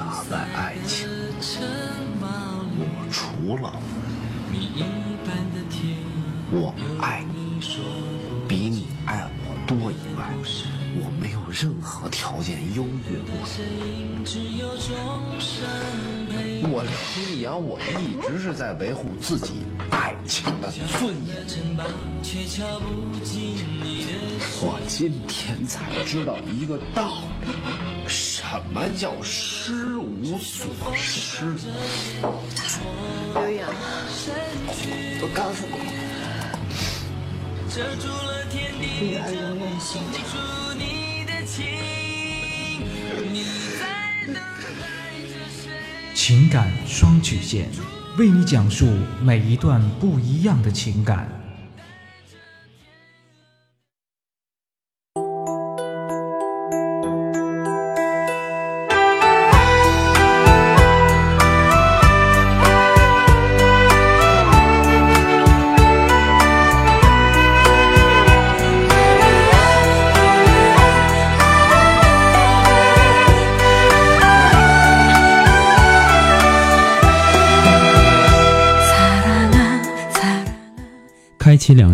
打败爱情，我除了我爱你比你爱我多以外，我没有任何条件优越过你。我李阳，我一直是在维护自己爱情的尊严。我今天才知道一个道理，什么叫失无所失。刘洋，我告诉你，女儿永远心疼。情感双曲线，为你讲述每一段不一样的情感。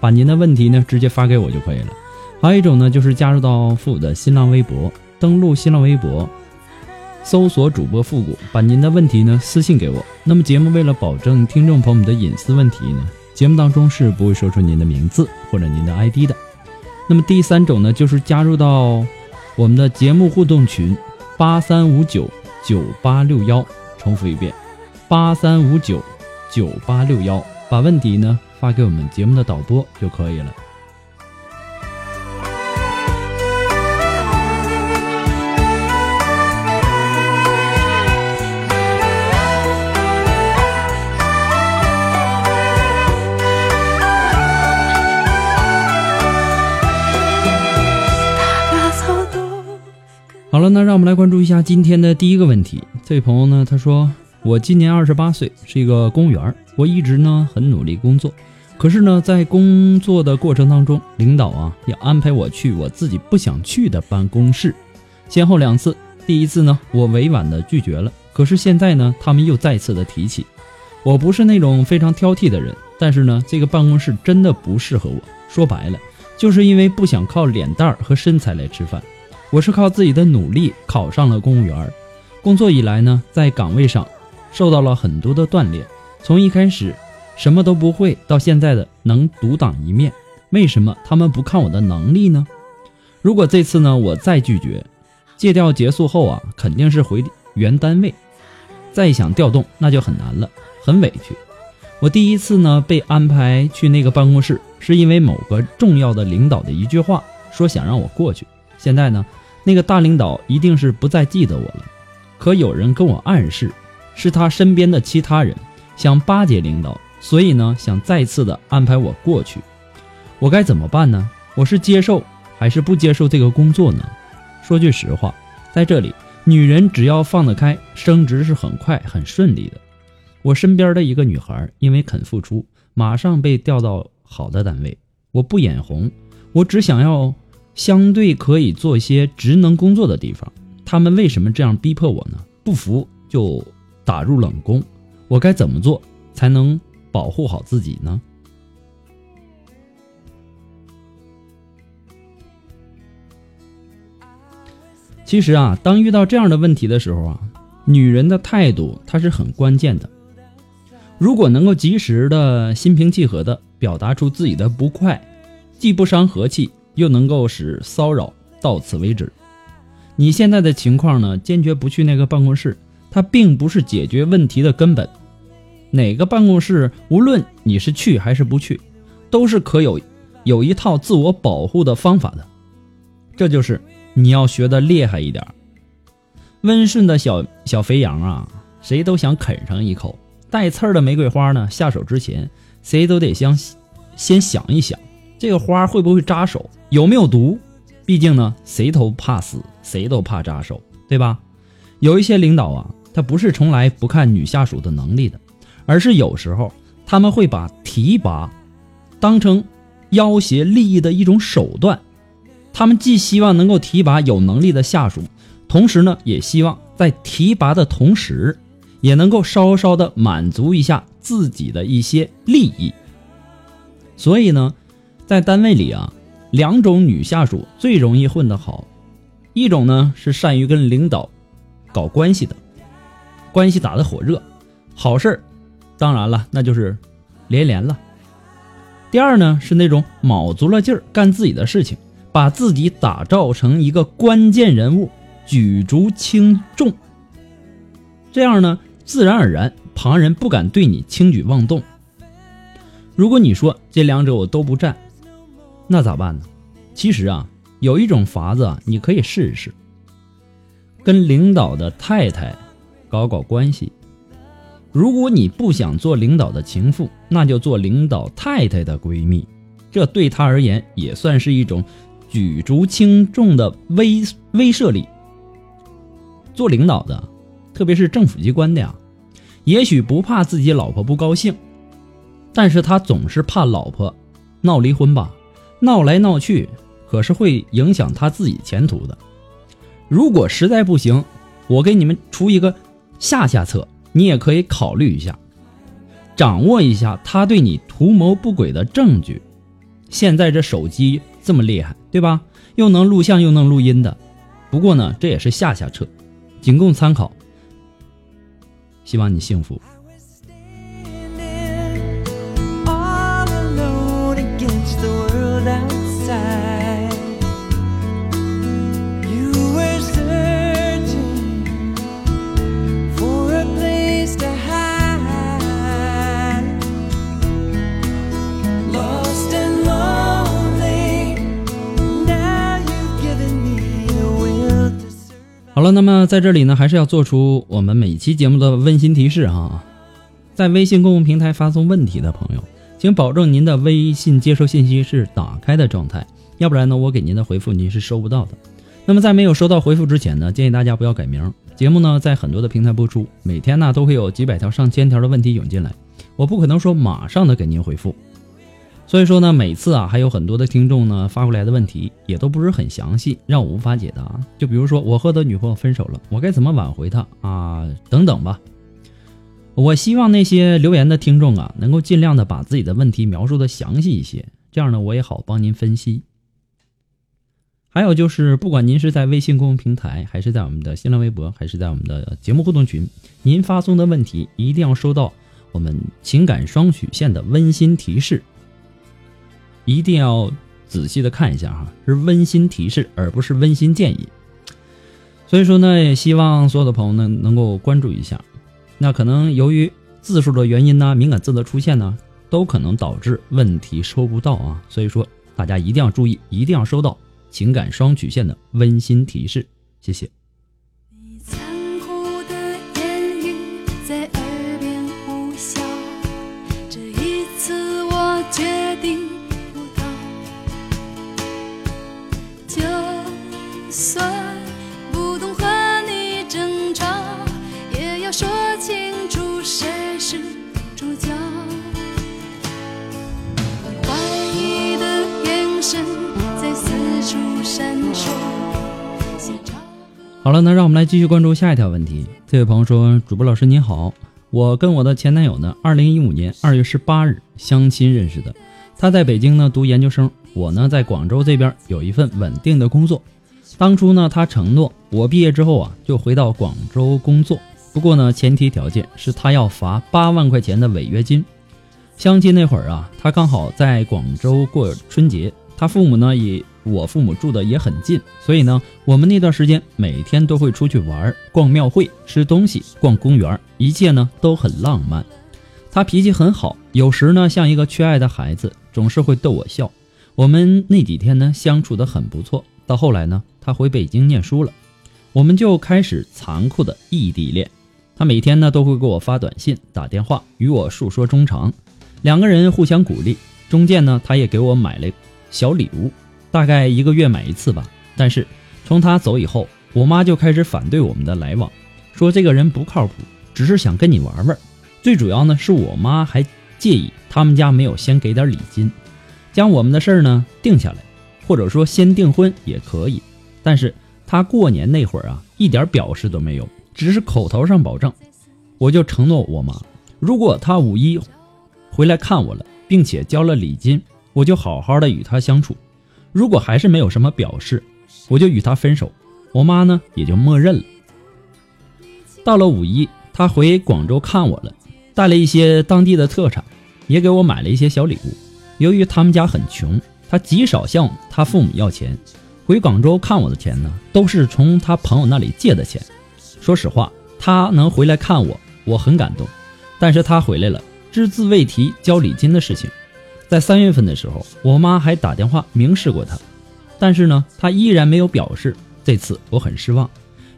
把您的问题呢直接发给我就可以了。还有一种呢，就是加入到复古的新浪微博，登录新浪微博，搜索主播复古，把您的问题呢私信给我。那么节目为了保证听众朋友们的隐私问题呢，节目当中是不会说出您的名字或者您的 ID 的。那么第三种呢，就是加入到我们的节目互动群八三五九九八六幺，重复一遍八三五九九八六幺，把问题呢。发给我们节目的导播就可以了。好了，那让我们来关注一下今天的第一个问题。这位朋友呢，他说：“我今年二十八岁，是一个公务员，我一直呢很努力工作。”可是呢，在工作的过程当中，领导啊要安排我去我自己不想去的办公室，先后两次。第一次呢，我委婉的拒绝了。可是现在呢，他们又再次的提起。我不是那种非常挑剔的人，但是呢，这个办公室真的不适合我。说白了，就是因为不想靠脸蛋儿和身材来吃饭。我是靠自己的努力考上了公务员。工作以来呢，在岗位上受到了很多的锻炼，从一开始。什么都不会，到现在的能独当一面，为什么他们不看我的能力呢？如果这次呢我再拒绝，借调结束后啊，肯定是回原单位，再想调动那就很难了，很委屈。我第一次呢被安排去那个办公室，是因为某个重要的领导的一句话，说想让我过去。现在呢，那个大领导一定是不再记得我了，可有人跟我暗示，是他身边的其他人想巴结领导。所以呢，想再次的安排我过去，我该怎么办呢？我是接受还是不接受这个工作呢？说句实话，在这里，女人只要放得开，升职是很快很顺利的。我身边的一个女孩，因为肯付出，马上被调到好的单位。我不眼红，我只想要相对可以做一些职能工作的地方，他们为什么这样逼迫我呢？不服就打入冷宫，我该怎么做才能保护好自己呢？其实啊，当遇到这样的问题的时候啊，女人的态度她是很关键的。如果能够及时的心平气和的表达出自己的不快，既不伤和气，又能够使骚扰到此为止。你现在的情况呢，坚决不去那个办公室，它并不是解决问题的根本。哪个办公室，无论你是去还是不去，都是可有有一套自我保护的方法的。这就是你要学的厉害一点。温顺的小小肥羊啊，谁都想啃上一口；带刺儿的玫瑰花呢，下手之前，谁都得先先想一想，这个花会不会扎手，有没有毒。毕竟呢，谁都怕死，谁都怕扎手，对吧？有一些领导啊，他不是从来不看女下属的能力的，而是有时候他们会把提拔当成要挟利益的一种手段。他们既希望能够提拔有能力的下属，同时呢，也希望在提拔的同时，也能够稍稍的满足一下自己的一些利益。所以呢，在单位里啊。两种女下属最容易混得好，一种呢是善于跟领导搞关系的，关系打得火热，好事儿，当然了，那就是连连了。第二呢是那种卯足了劲儿干自己的事情，把自己打造成一个关键人物，举足轻重。这样呢，自然而然旁人不敢对你轻举妄动。如果你说这两者我都不占。那咋办呢？其实啊，有一种法子啊，你可以试一试。跟领导的太太搞搞关系。如果你不想做领导的情妇，那就做领导太太的闺蜜。这对他而言也算是一种举足轻重的威威慑力。做领导的，特别是政府机关的呀，也许不怕自己老婆不高兴，但是他总是怕老婆闹离婚吧。闹来闹去，可是会影响他自己前途的。如果实在不行，我给你们出一个下下策，你也可以考虑一下，掌握一下他对你图谋不轨的证据。现在这手机这么厉害，对吧？又能录像又能录音的。不过呢，这也是下下策，仅供参考。希望你幸福。好了，那么在这里呢，还是要做出我们每期节目的温馨提示哈，在微信公共平台发送问题的朋友。请保证您的微信接收信息是打开的状态，要不然呢，我给您的回复您是收不到的。那么在没有收到回复之前呢，建议大家不要改名。节目呢在很多的平台播出，每天呢都会有几百条、上千条的问题涌进来，我不可能说马上的给您回复。所以说呢，每次啊还有很多的听众呢发过来的问题也都不是很详细，让我无法解答。就比如说我和的女朋友分手了，我该怎么挽回她啊？等等吧。我希望那些留言的听众啊，能够尽量的把自己的问题描述的详细一些，这样呢，我也好帮您分析。还有就是，不管您是在微信公众平台，还是在我们的新浪微博，还是在我们的节目互动群，您发送的问题一定要收到我们情感双曲线的温馨提示，一定要仔细的看一下哈，是温馨提示，而不是温馨建议。所以说呢，也希望所有的朋友呢能够关注一下。那可能由于字数的原因呢，敏感字的出现呢，都可能导致问题收不到啊。所以说，大家一定要注意，一定要收到情感双曲线的温馨提示。谢谢。好了，那让我们来继续关注下一条问题。这位朋友说：“主播老师您好，我跟我的前男友呢，二零一五年二月十八日相亲认识的。他在北京呢读研究生，我呢在广州这边有一份稳定的工作。当初呢，他承诺我毕业之后啊就回到广州工作，不过呢，前提条件是他要罚八万块钱的违约金。相亲那会儿啊，他刚好在广州过春节，他父母呢也。”我父母住的也很近，所以呢，我们那段时间每天都会出去玩、逛庙会、吃东西、逛公园，一切呢都很浪漫。他脾气很好，有时呢像一个缺爱的孩子，总是会逗我笑。我们那几天呢相处的很不错。到后来呢，他回北京念书了，我们就开始残酷的异地恋。他每天呢都会给我发短信、打电话，与我诉说衷肠，两个人互相鼓励。中间呢，他也给我买了小礼物。大概一个月买一次吧，但是从他走以后，我妈就开始反对我们的来往，说这个人不靠谱，只是想跟你玩玩。最主要呢是我妈还介意他们家没有先给点礼金，将我们的事儿呢定下来，或者说先订婚也可以。但是他过年那会儿啊，一点表示都没有，只是口头上保证。我就承诺我妈，如果他五一回来看我了，并且交了礼金，我就好好的与他相处。如果还是没有什么表示，我就与他分手。我妈呢也就默认了。到了五一，他回广州看我了，带了一些当地的特产，也给我买了一些小礼物。由于他们家很穷，他极少向他父母要钱。回广州看我的钱呢，都是从他朋友那里借的钱。说实话，他能回来看我，我很感动。但是他回来了，只字未提交礼金的事情。在三月份的时候，我妈还打电话明示过他，但是呢，他依然没有表示。这次我很失望，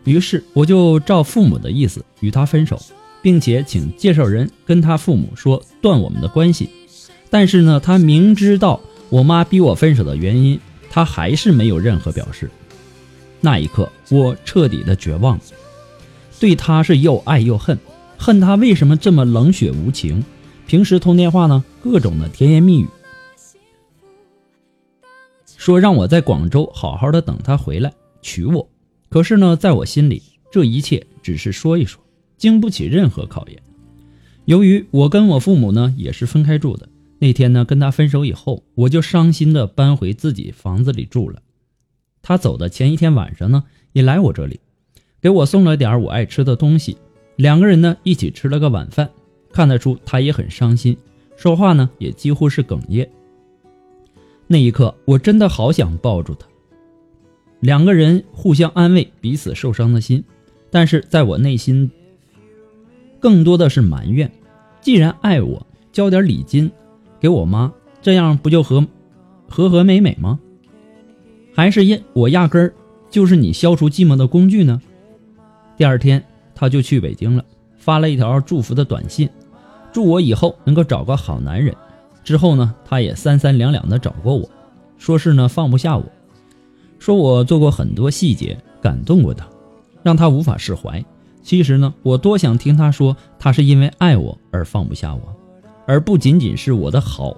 于是我就照父母的意思与他分手，并且请介绍人跟他父母说断我们的关系。但是呢，他明知道我妈逼我分手的原因，他还是没有任何表示。那一刻，我彻底的绝望了，对他是又爱又恨，恨他为什么这么冷血无情。平时通电话呢，各种的甜言蜜语，说让我在广州好好的等他回来娶我。可是呢，在我心里，这一切只是说一说，经不起任何考验。由于我跟我父母呢也是分开住的，那天呢跟他分手以后，我就伤心的搬回自己房子里住了。他走的前一天晚上呢，也来我这里，给我送了点我爱吃的东西，两个人呢一起吃了个晚饭。看得出他也很伤心，说话呢也几乎是哽咽。那一刻，我真的好想抱住他，两个人互相安慰彼此受伤的心。但是在我内心，更多的是埋怨：既然爱我，交点礼金给我妈，这样不就和和和美美吗？还是因我压根儿就是你消除寂寞的工具呢？第二天，他就去北京了，发了一条祝福的短信。祝我以后能够找个好男人。之后呢，他也三三两两的找过我，说是呢放不下我，说我做过很多细节感动过他，让他无法释怀。其实呢，我多想听他说，他是因为爱我而放不下我，而不仅仅是我的好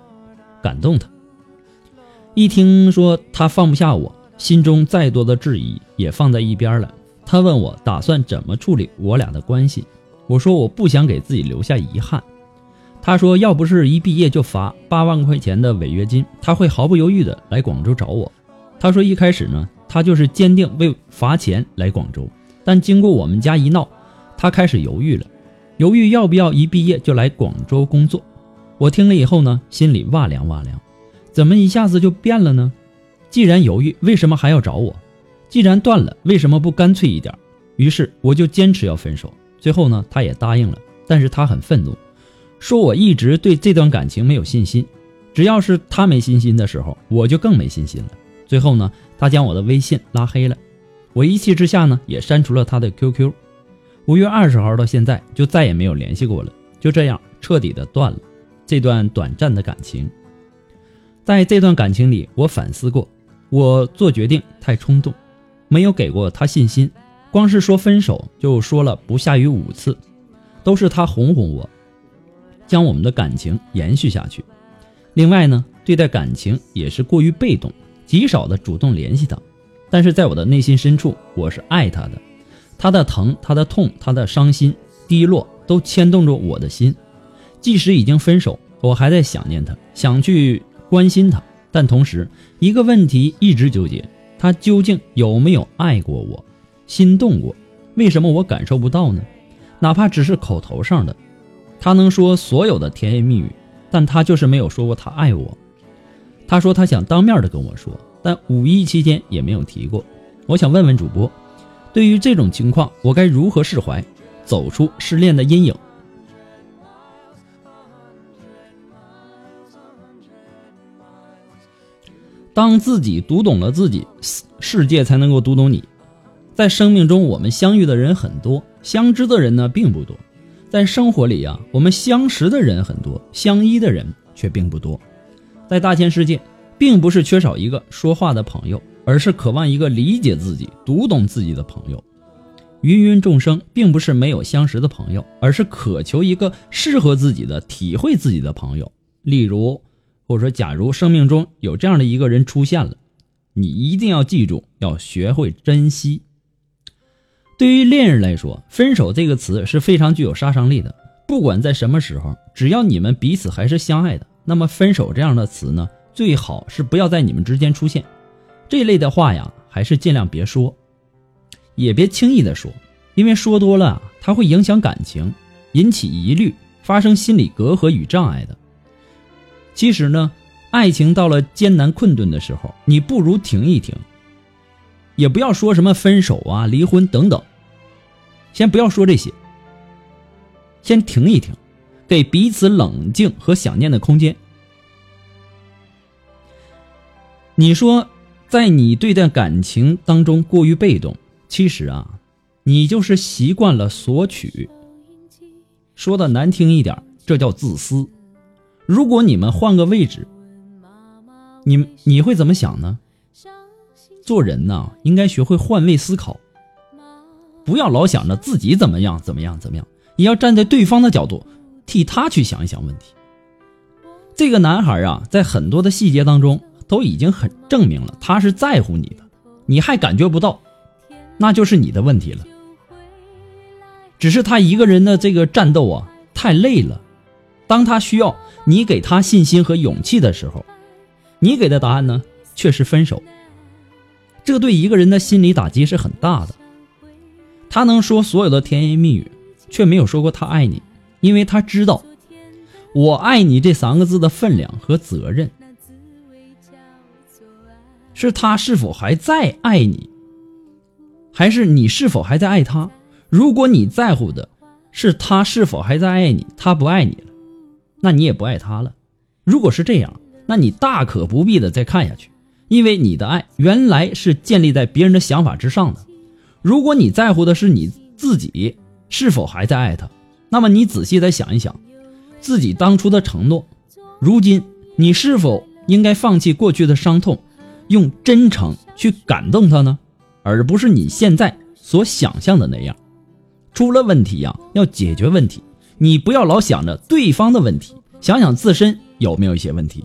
感动他。一听说他放不下我，心中再多的质疑也放在一边了。他问我打算怎么处理我俩的关系，我说我不想给自己留下遗憾。他说：“要不是一毕业就罚八万块钱的违约金，他会毫不犹豫的来广州找我。”他说：“一开始呢，他就是坚定为罚钱来广州，但经过我们家一闹，他开始犹豫了，犹豫要不要一毕业就来广州工作。”我听了以后呢，心里哇凉哇凉，怎么一下子就变了呢？既然犹豫，为什么还要找我？既然断了，为什么不干脆一点？于是我就坚持要分手。最后呢，他也答应了，但是他很愤怒。说我一直对这段感情没有信心，只要是他没信心的时候，我就更没信心了。最后呢，他将我的微信拉黑了，我一气之下呢，也删除了他的 QQ。五月二十号到现在就再也没有联系过了，就这样彻底的断了这段短暂的感情。在这段感情里，我反思过，我做决定太冲动，没有给过他信心，光是说分手就说了不下于五次，都是他哄哄我。将我们的感情延续下去。另外呢，对待感情也是过于被动，极少的主动联系他。但是在我的内心深处，我是爱他的。他的疼，他的痛，他的伤心、低落，都牵动着我的心。即使已经分手，我还在想念他，想去关心他。但同时，一个问题一直纠结：他究竟有没有爱过我，心动过？为什么我感受不到呢？哪怕只是口头上的，他能说所有的甜言蜜语，但他就是没有说过他爱我。他说他想当面的跟我说，但五一期间也没有提过。我想问问主播。对于这种情况，我该如何释怀，走出失恋的阴影？当自己读懂了自己，世世界才能够读懂你。在生命中，我们相遇的人很多，相知的人呢并不多。在生活里呀，我们相识的人很多，相依的人却并不多。在大千世界，并不是缺少一个说话的朋友。而是渴望一个理解自己、读懂自己的朋友。芸芸众生，并不是没有相识的朋友，而是渴求一个适合自己的、体会自己的朋友。例如，或者说，假如生命中有这样的一个人出现了，你一定要记住，要学会珍惜。对于恋人来说，“分手”这个词是非常具有杀伤力的。不管在什么时候，只要你们彼此还是相爱的，那么“分手”这样的词呢，最好是不要在你们之间出现。这类的话呀，还是尽量别说，也别轻易的说，因为说多了，它会影响感情，引起疑虑，发生心理隔阂与障碍的。其实呢，爱情到了艰难困顿的时候，你不如停一停，也不要说什么分手啊、离婚等等，先不要说这些，先停一停，给彼此冷静和想念的空间。你说。在你对待感情当中过于被动，其实啊，你就是习惯了索取。说的难听一点，这叫自私。如果你们换个位置，你你会怎么想呢？做人呢，应该学会换位思考，不要老想着自己怎么样怎么样怎么样，也要站在对方的角度，替他去想一想问题。这个男孩啊，在很多的细节当中。都已经很证明了，他是在乎你的，你还感觉不到，那就是你的问题了。只是他一个人的这个战斗啊，太累了。当他需要你给他信心和勇气的时候，你给的答案呢，却是分手。这对一个人的心理打击是很大的。他能说所有的甜言蜜语，却没有说过他爱你，因为他知道“我爱你”这三个字的分量和责任。是他是否还在爱你，还是你是否还在爱他？如果你在乎的是他是否还在爱你，他不爱你了，那你也不爱他了。如果是这样，那你大可不必的再看下去，因为你的爱原来是建立在别人的想法之上的。如果你在乎的是你自己是否还在爱他，那么你仔细再想一想，自己当初的承诺，如今你是否应该放弃过去的伤痛？用真诚去感动他呢，而不是你现在所想象的那样。出了问题呀，要解决问题，你不要老想着对方的问题，想想自身有没有一些问题。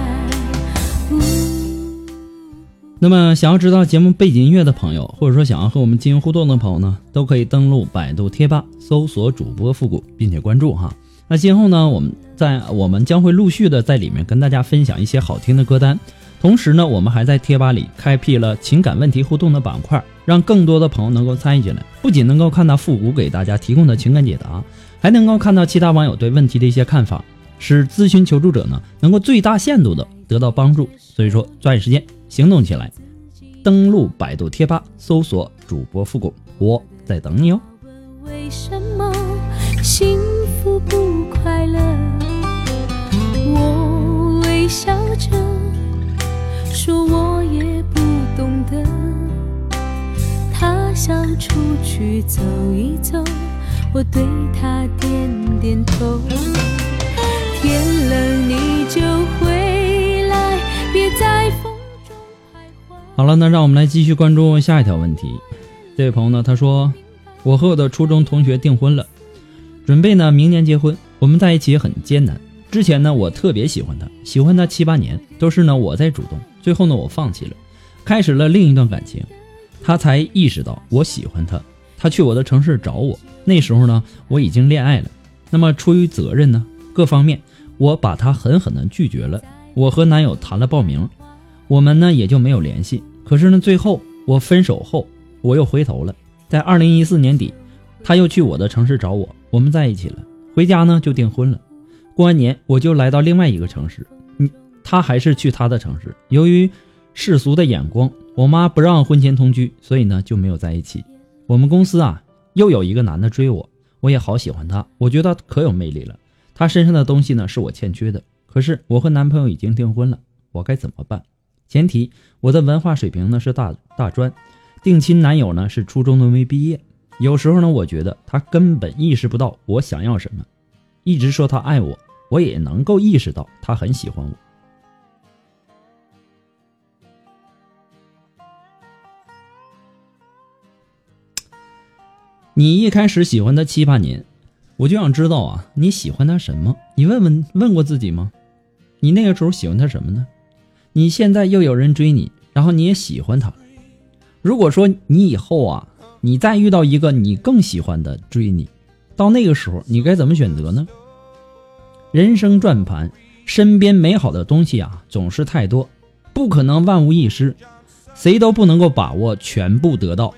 那么，想要知道节目背景音乐的朋友，或者说想要和我们进行互动的朋友呢，都可以登录百度贴吧，搜索主播复古，并且关注哈。那今后呢，我们在我们将会陆续的在里面跟大家分享一些好听的歌单，同时呢，我们还在贴吧里开辟了情感问题互动的板块，让更多的朋友能够参与进来，不仅能够看到复古给大家提供的情感解答。还能够看到其他网友对问题的一些看法，使咨询求助者呢能够最大限度的得到帮助。所以说，抓紧时间行动起来，登录百度贴吧，搜索主播复古，我在等你哦。为什么幸福不快乐？我微笑着说，我也不懂得。他。想出去走一走，我对他点点头。天冷你就回好了，那让我们来继续关注下一条问题。这位朋友呢，他说：“我和我的初中同学订婚了，准备呢明年结婚。我们在一起很艰难。之前呢，我特别喜欢他，喜欢他七八年，都是呢我在主动。最后呢，我放弃了，开始了另一段感情。他才意识到我喜欢他，他去我的城市找我。那时候呢，我已经恋爱了。那么出于责任呢，各方面，我把他狠狠地拒绝了。我和男友谈了报名，我们呢也就没有联系。可是呢，最后我分手后。”我又回头了，在二零一四年底，他又去我的城市找我，我们在一起了。回家呢就订婚了。过完年我就来到另外一个城市，嗯，他还是去他的城市。由于世俗的眼光，我妈不让婚前同居，所以呢就没有在一起。我们公司啊又有一个男的追我，我也好喜欢他，我觉得可有魅力了。他身上的东西呢是我欠缺的，可是我和男朋友已经订婚了，我该怎么办？前提我的文化水平呢是大大专。定亲男友呢是初中都没毕业，有时候呢，我觉得他根本意识不到我想要什么，一直说他爱我，我也能够意识到他很喜欢我。你一开始喜欢他七八年，我就想知道啊，你喜欢他什么？你问问问过自己吗？你那个时候喜欢他什么呢？你现在又有人追你，然后你也喜欢他。如果说你以后啊，你再遇到一个你更喜欢的追你，到那个时候你该怎么选择呢？人生转盘，身边美好的东西啊总是太多，不可能万无一失，谁都不能够把握全部得到，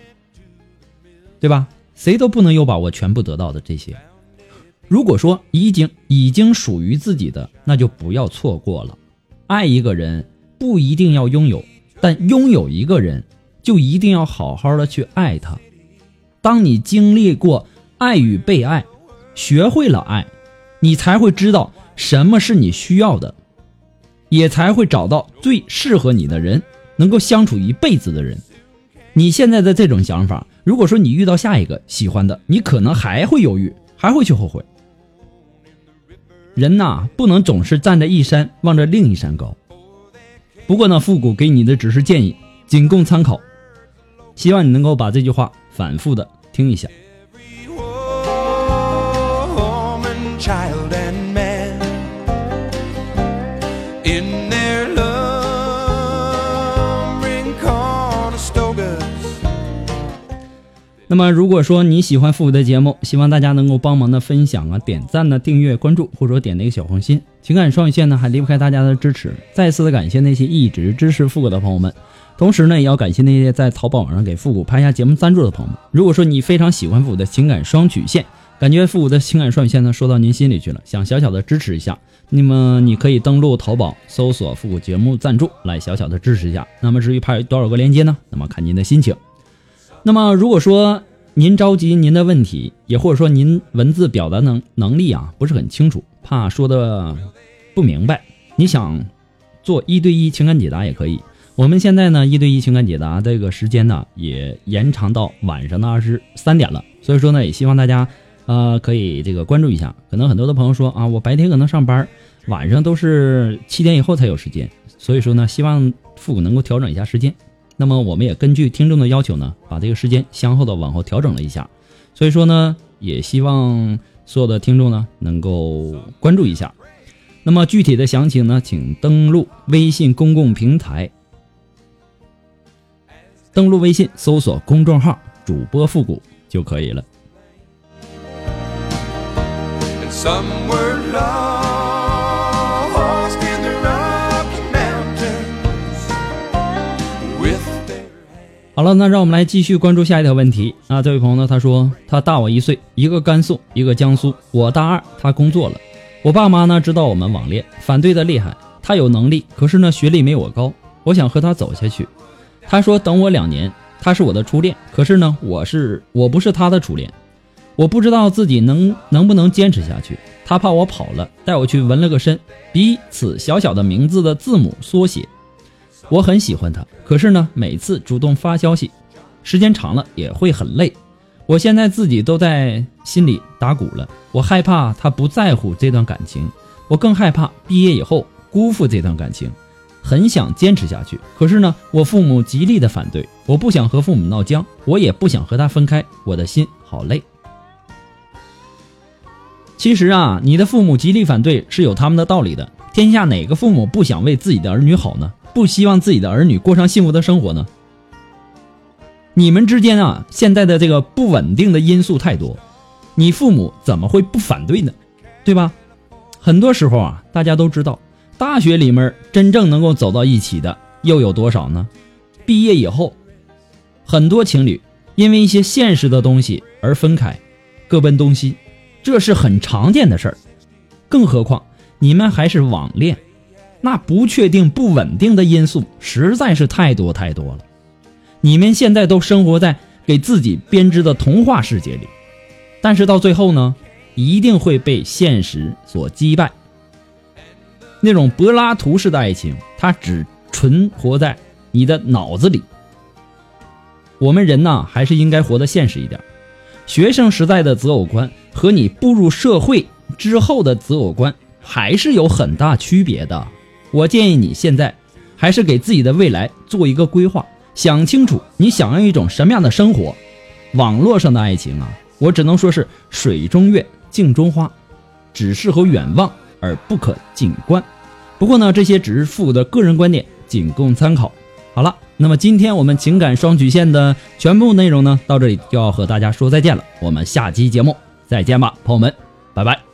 对吧？谁都不能有把握全部得到的这些。如果说已经已经属于自己的，那就不要错过了。爱一个人不一定要拥有，但拥有一个人。就一定要好好的去爱他。当你经历过爱与被爱，学会了爱，你才会知道什么是你需要的，也才会找到最适合你的人，能够相处一辈子的人。你现在的这种想法，如果说你遇到下一个喜欢的，你可能还会犹豫，还会去后悔。人呐，不能总是站在一山望着另一山高。不过呢，复古给你的只是建议，仅供参考。希望你能够把这句话反复的听一下。那么，如果说你喜欢复古的节目，希望大家能够帮忙的分享啊、点赞呢、订阅、关注，或者说点那个小红心。情感双语线呢，还离不开大家的支持。再次的感谢那些一直支持复古的朋友们。同时呢，也要感谢那些在淘宝网上给复古拍下节目赞助的朋友们。如果说你非常喜欢复古的情感双曲线，感觉复古的情感双曲线呢说到您心里去了，想小小的支持一下，那么你可以登录淘宝搜索复古节目赞助来小小的支持一下。那么至于拍多少个链接呢？那么看您的心情。那么如果说您着急您的问题，也或者说您文字表达能能力啊不是很清楚，怕说的不明白，你想做一对一情感解答也可以。我们现在呢，一对一情感解答这个时间呢，也延长到晚上的二十三点了。所以说呢，也希望大家，呃，可以这个关注一下。可能很多的朋友说啊，我白天可能上班，晚上都是七点以后才有时间。所以说呢，希望复古能够调整一下时间。那么我们也根据听众的要求呢，把这个时间相后的往后调整了一下。所以说呢，也希望所有的听众呢能够关注一下。那么具体的详情呢，请登录微信公共平台。登录微信，搜索公众号“主播复古”就可以了。好了，那让我们来继续关注下一条问题啊！这位朋友呢，他说他大我一岁，一个甘肃，一个江苏。我大二，他工作了。我爸妈呢知道我们网恋，反对的厉害。他有能力，可是呢学历没我高。我想和他走下去。他说等我两年，他是我的初恋，可是呢，我是我不是他的初恋，我不知道自己能能不能坚持下去。他怕我跑了，带我去纹了个身，彼此小小的名字的字母缩写。我很喜欢他，可是呢，每次主动发消息，时间长了也会很累。我现在自己都在心里打鼓了，我害怕他不在乎这段感情，我更害怕毕业以后辜负这段感情。很想坚持下去，可是呢，我父母极力的反对，我不想和父母闹僵，我也不想和他分开，我的心好累。其实啊，你的父母极力反对是有他们的道理的。天下哪个父母不想为自己的儿女好呢？不希望自己的儿女过上幸福的生活呢？你们之间啊，现在的这个不稳定的因素太多，你父母怎么会不反对呢？对吧？很多时候啊，大家都知道。大学里面真正能够走到一起的又有多少呢？毕业以后，很多情侣因为一些现实的东西而分开，各奔东西，这是很常见的事儿。更何况你们还是网恋，那不确定、不稳定的因素实在是太多太多了。你们现在都生活在给自己编织的童话世界里，但是到最后呢，一定会被现实所击败。那种柏拉图式的爱情，它只存活在你的脑子里。我们人呢，还是应该活得现实一点。学生时代的择偶观和你步入社会之后的择偶观还是有很大区别的。我建议你现在还是给自己的未来做一个规划，想清楚你想要一种什么样的生活。网络上的爱情啊，我只能说是水中月，镜中花，只适合远望而不可近观。不过呢，这些只是父的个人观点，仅供参考。好了，那么今天我们情感双曲线的全部内容呢，到这里就要和大家说再见了。我们下期节目再见吧，朋友们，拜拜。